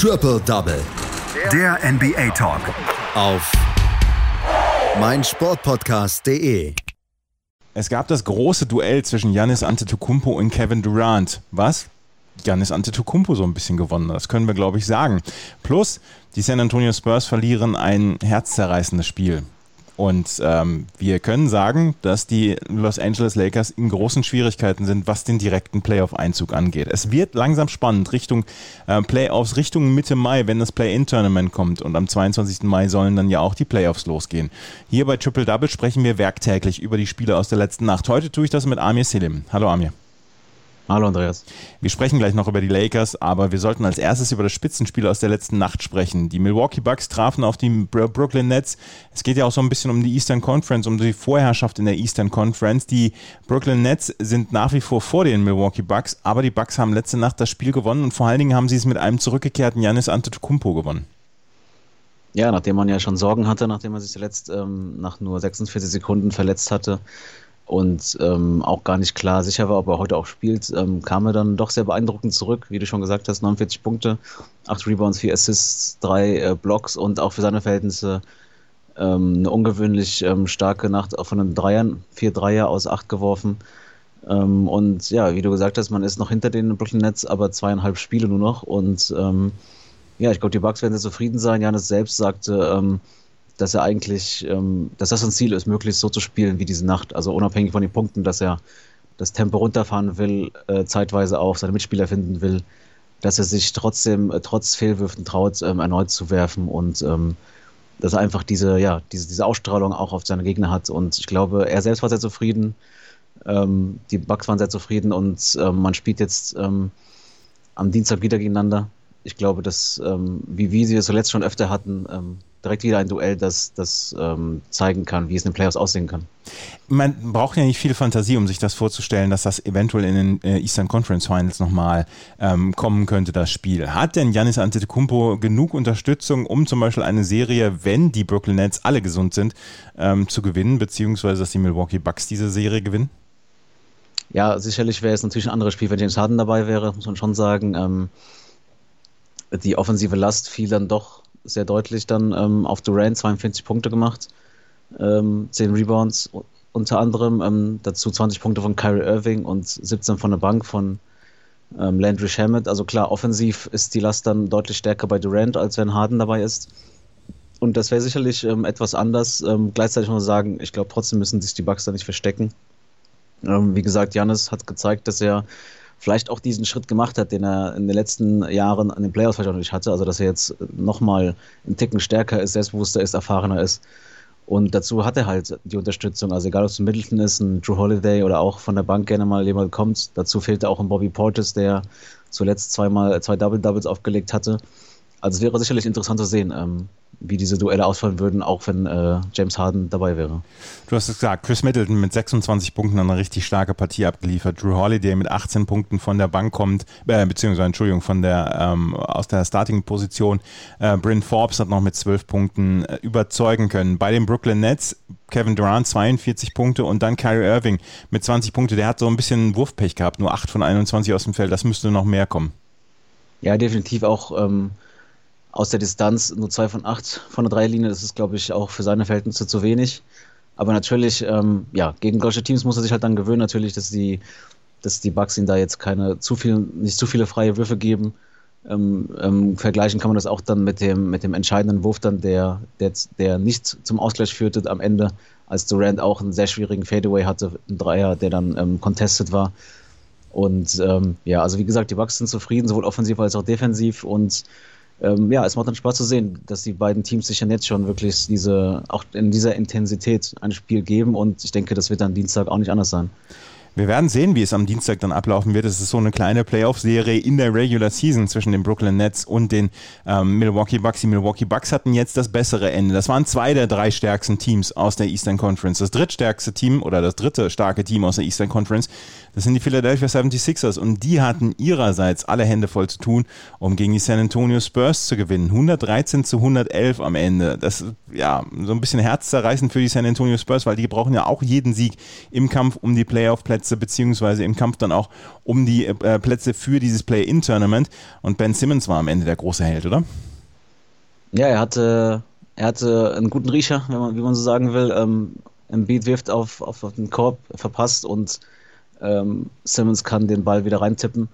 Triple Double. Der NBA Talk. Auf meinsportpodcast.de. Es gab das große Duell zwischen Giannis Antetokounmpo und Kevin Durant. Was? Giannis Antetokounmpo so ein bisschen gewonnen. Das können wir, glaube ich, sagen. Plus, die San Antonio Spurs verlieren ein herzzerreißendes Spiel. Und ähm, wir können sagen, dass die Los Angeles Lakers in großen Schwierigkeiten sind, was den direkten Playoff-Einzug angeht. Es wird langsam spannend Richtung äh, Playoffs, Richtung Mitte Mai, wenn das Play-In-Tournament kommt. Und am 22. Mai sollen dann ja auch die Playoffs losgehen. Hier bei Triple Double sprechen wir werktäglich über die Spiele aus der letzten Nacht. Heute tue ich das mit Amir Selim. Hallo Amir. Hallo Andreas. Wir sprechen gleich noch über die Lakers, aber wir sollten als erstes über das Spitzenspiel aus der letzten Nacht sprechen. Die Milwaukee Bucks trafen auf die Brooklyn Nets. Es geht ja auch so ein bisschen um die Eastern Conference, um die Vorherrschaft in der Eastern Conference. Die Brooklyn Nets sind nach wie vor vor den Milwaukee Bucks, aber die Bucks haben letzte Nacht das Spiel gewonnen und vor allen Dingen haben sie es mit einem zurückgekehrten Janis Antetokounmpo gewonnen. Ja, nachdem man ja schon Sorgen hatte, nachdem er sich zuletzt ähm, nach nur 46 Sekunden verletzt hatte, und ähm, auch gar nicht klar sicher war, ob er heute auch spielt, ähm, kam er dann doch sehr beeindruckend zurück, wie du schon gesagt hast, 49 Punkte, 8 Rebounds, 4 Assists, 3 äh, Blocks und auch für seine Verhältnisse ähm, eine ungewöhnlich ähm, starke Nacht von den Dreiern, 4 Dreier aus 8 geworfen. Ähm, und ja, wie du gesagt hast, man ist noch hinter den Brooklyn Nets, aber zweieinhalb Spiele nur noch und ähm, ja, ich glaube, die Bucks werden sehr zufrieden sein. Janis selbst sagte, dass er eigentlich, ähm, dass das ein Ziel ist, möglichst so zu spielen wie diese Nacht. Also unabhängig von den Punkten, dass er das Tempo runterfahren will, äh, zeitweise auch seine Mitspieler finden will, dass er sich trotzdem, äh, trotz Fehlwürfen traut, ähm, erneut zu werfen und ähm, dass er einfach diese, ja, diese, diese Ausstrahlung auch auf seine Gegner hat. Und ich glaube, er selbst war sehr zufrieden. Ähm, die Bucks waren sehr zufrieden und ähm, man spielt jetzt ähm, am Dienstag wieder gegeneinander. Ich glaube, dass, ähm, wie, wie sie es zuletzt schon öfter hatten, ähm, direkt wieder ein Duell, das, das ähm, zeigen kann, wie es in den Playoffs aussehen kann. Man braucht ja nicht viel Fantasie, um sich das vorzustellen, dass das eventuell in den äh, Eastern Conference Finals nochmal ähm, kommen könnte, das Spiel. Hat denn Janis Antetokounmpo genug Unterstützung, um zum Beispiel eine Serie, wenn die Brooklyn Nets alle gesund sind, ähm, zu gewinnen, beziehungsweise dass die Milwaukee Bucks diese Serie gewinnen? Ja, sicherlich wäre es natürlich ein anderes Spiel, wenn James Harden dabei wäre, muss man schon sagen. Ähm, die offensive Last fiel dann doch sehr deutlich dann ähm, auf Durant 42 Punkte gemacht, ähm, 10 Rebounds unter anderem, ähm, dazu 20 Punkte von Kyrie Irving und 17 von der Bank von ähm, Landry Shamet. Also klar, offensiv ist die Last dann deutlich stärker bei Durant, als wenn Harden dabei ist. Und das wäre sicherlich ähm, etwas anders. Ähm, gleichzeitig muss man sagen, ich glaube trotzdem müssen sich die Bucks da nicht verstecken. Ähm, wie gesagt, Janis hat gezeigt, dass er vielleicht auch diesen Schritt gemacht hat, den er in den letzten Jahren an den Playoffs auch nicht hatte. Also, dass er jetzt nochmal einen Ticken stärker ist, selbstbewusster ist, erfahrener ist. Und dazu hat er halt die Unterstützung. Also, egal ob es ein Middleton ist, ein Drew Holiday oder auch von der Bank gerne mal jemand kommt. Dazu fehlte auch ein Bobby Portis, der zuletzt zweimal zwei Double-Doubles aufgelegt hatte. Also, es wäre sicherlich interessant zu sehen. Ähm, wie diese Duelle ausfallen würden, auch wenn äh, James Harden dabei wäre. Du hast es gesagt, Chris Middleton mit 26 Punkten eine richtig starke Partie abgeliefert. Drew Holiday mit 18 Punkten von der Bank kommt, äh, beziehungsweise Entschuldigung, von der ähm, aus der Starting-Position. Äh, Bryn Forbes hat noch mit 12 Punkten äh, überzeugen können. Bei den Brooklyn Nets Kevin Durant 42 Punkte und dann Kyrie Irving mit 20 Punkte. Der hat so ein bisschen Wurfpech gehabt, nur 8 von 21 aus dem Feld. Das müsste noch mehr kommen. Ja, definitiv auch. Ähm aus der Distanz nur zwei von acht von der Dreierlinie. Das ist, glaube ich, auch für seine Verhältnisse zu wenig. Aber natürlich, ähm, ja, gegen solche Teams muss er sich halt dann gewöhnen, natürlich, dass die, dass die Bugs ihm da jetzt keine zu viel, nicht zu viele freie Würfe geben. Ähm, ähm, vergleichen kann man das auch dann mit dem, mit dem entscheidenden Wurf dann, der, der, der nicht zum Ausgleich führte am Ende, als Durant auch einen sehr schwierigen Fadeaway hatte, ein Dreier, der dann ähm, contested war. Und ähm, ja, also wie gesagt, die Bugs sind zufrieden, sowohl offensiv als auch defensiv und ähm, ja, es macht dann Spaß zu sehen, dass die beiden Teams sich ja jetzt schon wirklich diese, auch in dieser Intensität ein Spiel geben und ich denke, das wird dann Dienstag auch nicht anders sein. Wir werden sehen, wie es am Dienstag dann ablaufen wird. Es ist so eine kleine Playoff-Serie in der Regular Season zwischen den Brooklyn Nets und den ähm, Milwaukee Bucks. Die Milwaukee Bucks hatten jetzt das bessere Ende. Das waren zwei der drei stärksten Teams aus der Eastern Conference. Das drittstärkste Team oder das dritte starke Team aus der Eastern Conference, das sind die Philadelphia 76ers. Und die hatten ihrerseits alle Hände voll zu tun, um gegen die San Antonio Spurs zu gewinnen. 113 zu 111 am Ende. Das ist ja so ein bisschen herzzerreißend für die San Antonio Spurs, weil die brauchen ja auch jeden Sieg im Kampf um die Playoff-Plätze beziehungsweise im Kampf dann auch um die äh, Plätze für dieses Play-In-Tournament. Und Ben Simmons war am Ende der große Held, oder? Ja, er hatte, er hatte einen guten Riecher, wenn man, wie man so sagen will. Ähm, Embiid wirft auf, auf, auf den Korb, verpasst und ähm, Simmons kann den Ball wieder reintippen.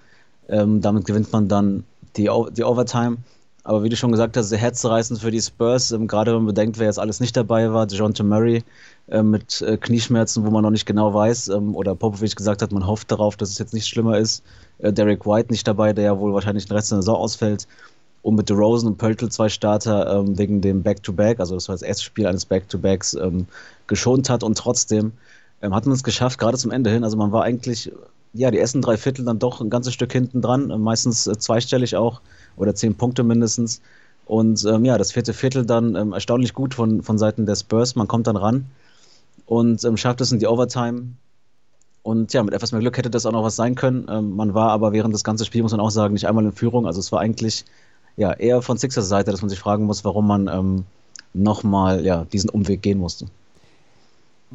Ähm, damit gewinnt man dann die, die Overtime. Aber wie du schon gesagt hast, sehr herzreißend für die Spurs, ähm, gerade wenn man bedenkt, wer jetzt alles nicht dabei war. DeJounte Murray äh, mit äh, Knieschmerzen, wo man noch nicht genau weiß, ähm, oder Popovic gesagt hat, man hofft darauf, dass es jetzt nicht schlimmer ist. Äh, Derek White nicht dabei, der ja wohl wahrscheinlich den Rest der Saison ausfällt. Und mit DeRozan und Pöltl zwei Starter ähm, wegen dem Back-to-Back, -Back, also das war das erste Spiel eines Back-to-Backs, ähm, geschont hat. Und trotzdem ähm, hat man es geschafft, gerade zum Ende hin. Also man war eigentlich, ja, die ersten drei Viertel dann doch ein ganzes Stück hinten dran, meistens äh, zweistellig auch oder zehn Punkte mindestens. Und ähm, ja, das vierte Viertel dann ähm, erstaunlich gut von, von Seiten der Spurs. Man kommt dann ran und ähm, schafft es in die Overtime. Und ja, mit etwas mehr Glück hätte das auch noch was sein können. Ähm, man war aber während des ganzen Spiels, muss man auch sagen, nicht einmal in Führung. Also es war eigentlich ja eher von Sixers Seite, dass man sich fragen muss, warum man ähm, nochmal ja, diesen Umweg gehen musste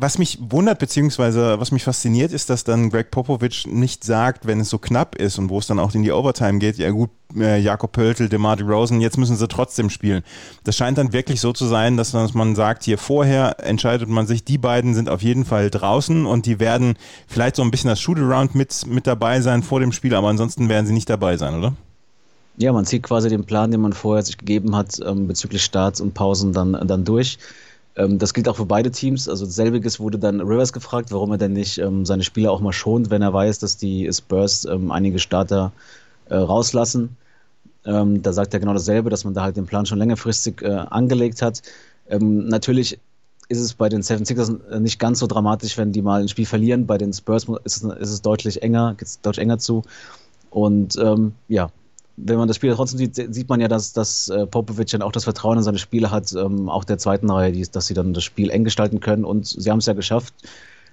was mich wundert, beziehungsweise was mich fasziniert, ist, dass dann Greg Popovich nicht sagt, wenn es so knapp ist und wo es dann auch in die Overtime geht, ja gut, äh, Jakob Pöltl, DeMar Rosen, jetzt müssen sie trotzdem spielen. Das scheint dann wirklich so zu sein, dass man sagt, hier vorher entscheidet man sich, die beiden sind auf jeden Fall draußen und die werden vielleicht so ein bisschen das Shootaround mit, mit dabei sein vor dem Spiel, aber ansonsten werden sie nicht dabei sein, oder? Ja, man zieht quasi den Plan, den man vorher sich gegeben hat, ähm, bezüglich Starts und Pausen dann, dann durch. Ähm, das gilt auch für beide Teams. Also selbiges wurde dann Rivers gefragt, warum er denn nicht ähm, seine Spieler auch mal schont, wenn er weiß, dass die Spurs ähm, einige Starter äh, rauslassen. Ähm, da sagt er genau dasselbe, dass man da halt den Plan schon längerfristig äh, angelegt hat. Ähm, natürlich ist es bei den Seven Sixers äh, nicht ganz so dramatisch, wenn die mal ein Spiel verlieren. Bei den Spurs ist es, ist es deutlich enger, geht es deutlich enger zu. Und ähm, ja, wenn man das Spiel trotzdem sieht, sieht man ja, dass, dass äh, Popovic dann auch das Vertrauen in seine Spieler hat, ähm, auch der zweiten Reihe, die, dass sie dann das Spiel eng gestalten können. Und sie haben es ja geschafft.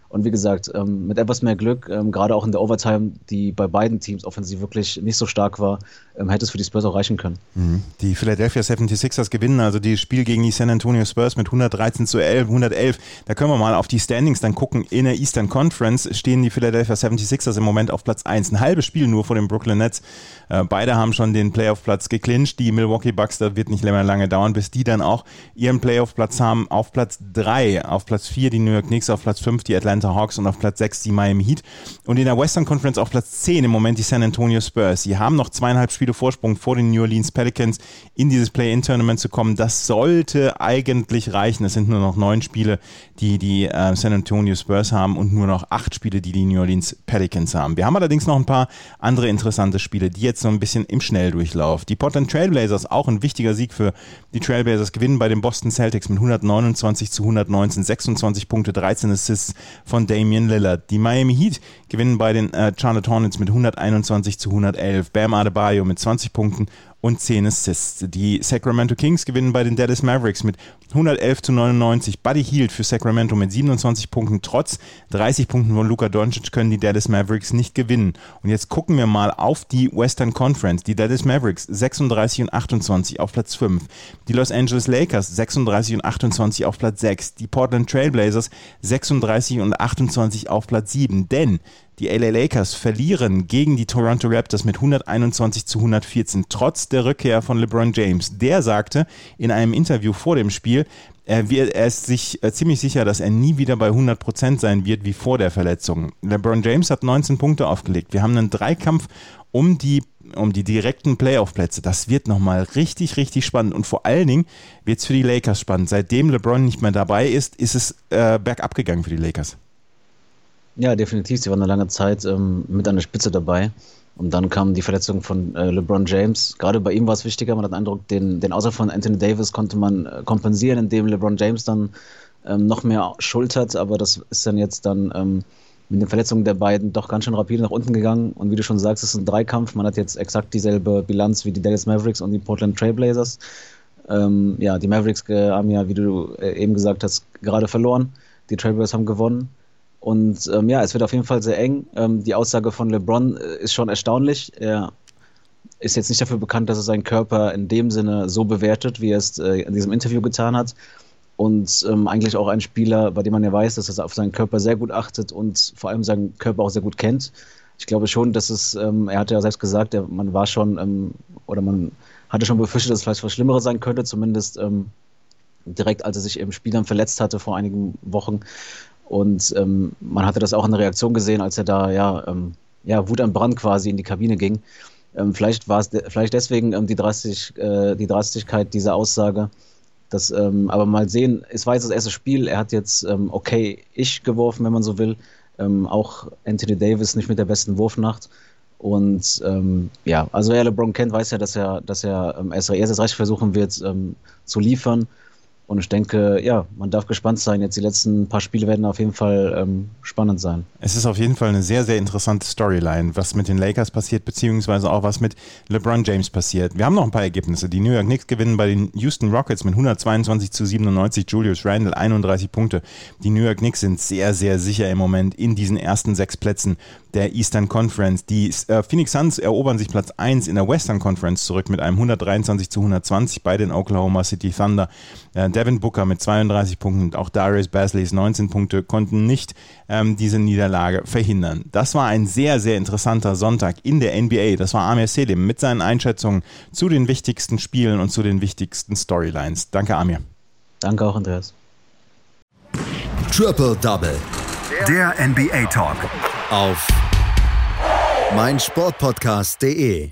Und wie gesagt, ähm, mit etwas mehr Glück, ähm, gerade auch in der Overtime, die bei beiden Teams offensiv wirklich nicht so stark war, ähm, hätte es für die Spurs auch reichen können. Mhm. Die Philadelphia 76ers gewinnen also die Spiel gegen die San Antonio Spurs mit 113 zu 11, 111. Da können wir mal auf die Standings dann gucken. In der Eastern Conference stehen die Philadelphia 76ers im Moment auf Platz 1. Ein halbes Spiel nur vor den Brooklyn Nets. Äh, beide haben schon den Playoff-Platz geclincht. Die Milwaukee Bucks, da wird nicht mehr lange dauern, bis die dann auch ihren Playoff-Platz haben. Auf Platz 3, auf Platz 4 die New York Knicks, auf Platz 5 die Atlanta Hawks und auf Platz 6 die Miami Heat. Und in der Western Conference auf Platz 10 im Moment die San Antonio Spurs. Sie haben noch zweieinhalb Spiele Vorsprung vor den New Orleans Pelicans in dieses Play-In-Tournament zu kommen. Das sollte eigentlich reichen. Es sind nur noch neun Spiele, die die äh, San Antonio Spurs haben und nur noch acht Spiele, die die New Orleans Pelicans haben. Wir haben allerdings noch ein paar andere interessante Spiele, die jetzt so ein bisschen im Schnelldurchlauf. Die Portland Trailblazers, auch ein wichtiger Sieg für die Trailblazers, gewinnen bei den Boston Celtics mit 129 zu 119, 26 Punkte, 13 Assists von Damian Lillard. Die Miami Heat gewinnen bei den äh, Charlotte Hornets mit 121 zu 111. Bam Adebayo mit 20 Punkten und 10 Assists. Die Sacramento Kings gewinnen bei den Dallas Mavericks mit 111 zu 99. Buddy Hield für Sacramento mit 27 Punkten. Trotz 30 Punkten von Luka Doncic können die Dallas Mavericks nicht gewinnen. Und jetzt gucken wir mal auf die Western Conference. Die Dallas Mavericks 36 und 28 auf Platz 5. Die Los Angeles Lakers 36 und 28 auf Platz 6. Die Portland Trailblazers 36 und 28 auf Platz 7. Denn die LA Lakers verlieren gegen die Toronto Raptors mit 121 zu 114, trotz der Rückkehr von LeBron James. Der sagte in einem Interview vor dem Spiel, er, ist sich äh, ziemlich sicher, dass er nie wieder bei 100% sein wird wie vor der Verletzung. LeBron James hat 19 Punkte aufgelegt. Wir haben einen Dreikampf um die um die direkten Playoff-Plätze. Das wird nochmal richtig, richtig spannend. Und vor allen Dingen wird es für die Lakers spannend. Seitdem LeBron nicht mehr dabei ist, ist es äh, bergab gegangen für die Lakers. Ja, definitiv. Sie waren eine lange Zeit ähm, mit an der Spitze dabei. Und dann kam die Verletzung von äh, LeBron James. Gerade bei ihm war es wichtiger. Man hat den Eindruck, den, den Außer von Anthony Davis konnte man äh, kompensieren, indem LeBron James dann ähm, noch mehr schultert. Aber das ist dann jetzt dann ähm, mit den Verletzungen der beiden doch ganz schön rapide nach unten gegangen. Und wie du schon sagst, es ist ein Dreikampf. Man hat jetzt exakt dieselbe Bilanz wie die Dallas Mavericks und die Portland Trailblazers. Ähm, ja, die Mavericks äh, haben ja, wie du äh, eben gesagt hast, gerade verloren. Die Trailblazers haben gewonnen. Und ähm, ja, es wird auf jeden Fall sehr eng. Ähm, die Aussage von LeBron äh, ist schon erstaunlich. Er ist jetzt nicht dafür bekannt, dass er seinen Körper in dem Sinne so bewertet, wie er es äh, in diesem Interview getan hat. und ähm, eigentlich auch ein Spieler, bei dem man ja weiß, dass er auf seinen Körper sehr gut achtet und vor allem seinen Körper auch sehr gut kennt. Ich glaube schon, dass es, ähm, er hat ja selbst gesagt, er, man war schon ähm, oder man hatte schon befürchtet, dass es vielleicht was Schlimmeres sein könnte, zumindest ähm, direkt als er sich im Spiel dann verletzt hatte vor einigen Wochen. Und ähm, man hatte das auch in der Reaktion gesehen, als er da ja, ähm, ja Wut am Brand quasi in die Kabine ging. Ähm, vielleicht war es de vielleicht deswegen ähm, die, Drastig, äh, die Drastigkeit dieser Aussage. Das, ähm, aber mal sehen, es war jetzt das erste Spiel. Er hat jetzt ähm, okay ich geworfen, wenn man so will. Ähm, auch Anthony Davis nicht mit der besten Wurfnacht. Und ähm, ja, also wer LeBron kennt, weiß ja, dass er, dass er ähm, erst recht versuchen wird ähm, zu liefern. Und ich denke, ja, man darf gespannt sein. Jetzt die letzten paar Spiele werden auf jeden Fall ähm, spannend sein. Es ist auf jeden Fall eine sehr, sehr interessante Storyline, was mit den Lakers passiert, beziehungsweise auch was mit LeBron James passiert. Wir haben noch ein paar Ergebnisse. Die New York Knicks gewinnen bei den Houston Rockets mit 122 zu 97. Julius Randle 31 Punkte. Die New York Knicks sind sehr, sehr sicher im Moment in diesen ersten sechs Plätzen der Eastern Conference. Die äh, Phoenix Suns erobern sich Platz 1 in der Western Conference zurück mit einem 123 zu 120 bei den Oklahoma City Thunder. Äh, Devin Booker mit 32 Punkten und auch Darius Basleys 19 Punkte konnten nicht ähm, diese Niederlage verhindern. Das war ein sehr, sehr interessanter Sonntag in der NBA. Das war Amir Selim mit seinen Einschätzungen zu den wichtigsten Spielen und zu den wichtigsten Storylines. Danke, Amir. Danke auch, Andreas. Triple Double. Der NBA Talk. Auf meinsportpodcast.de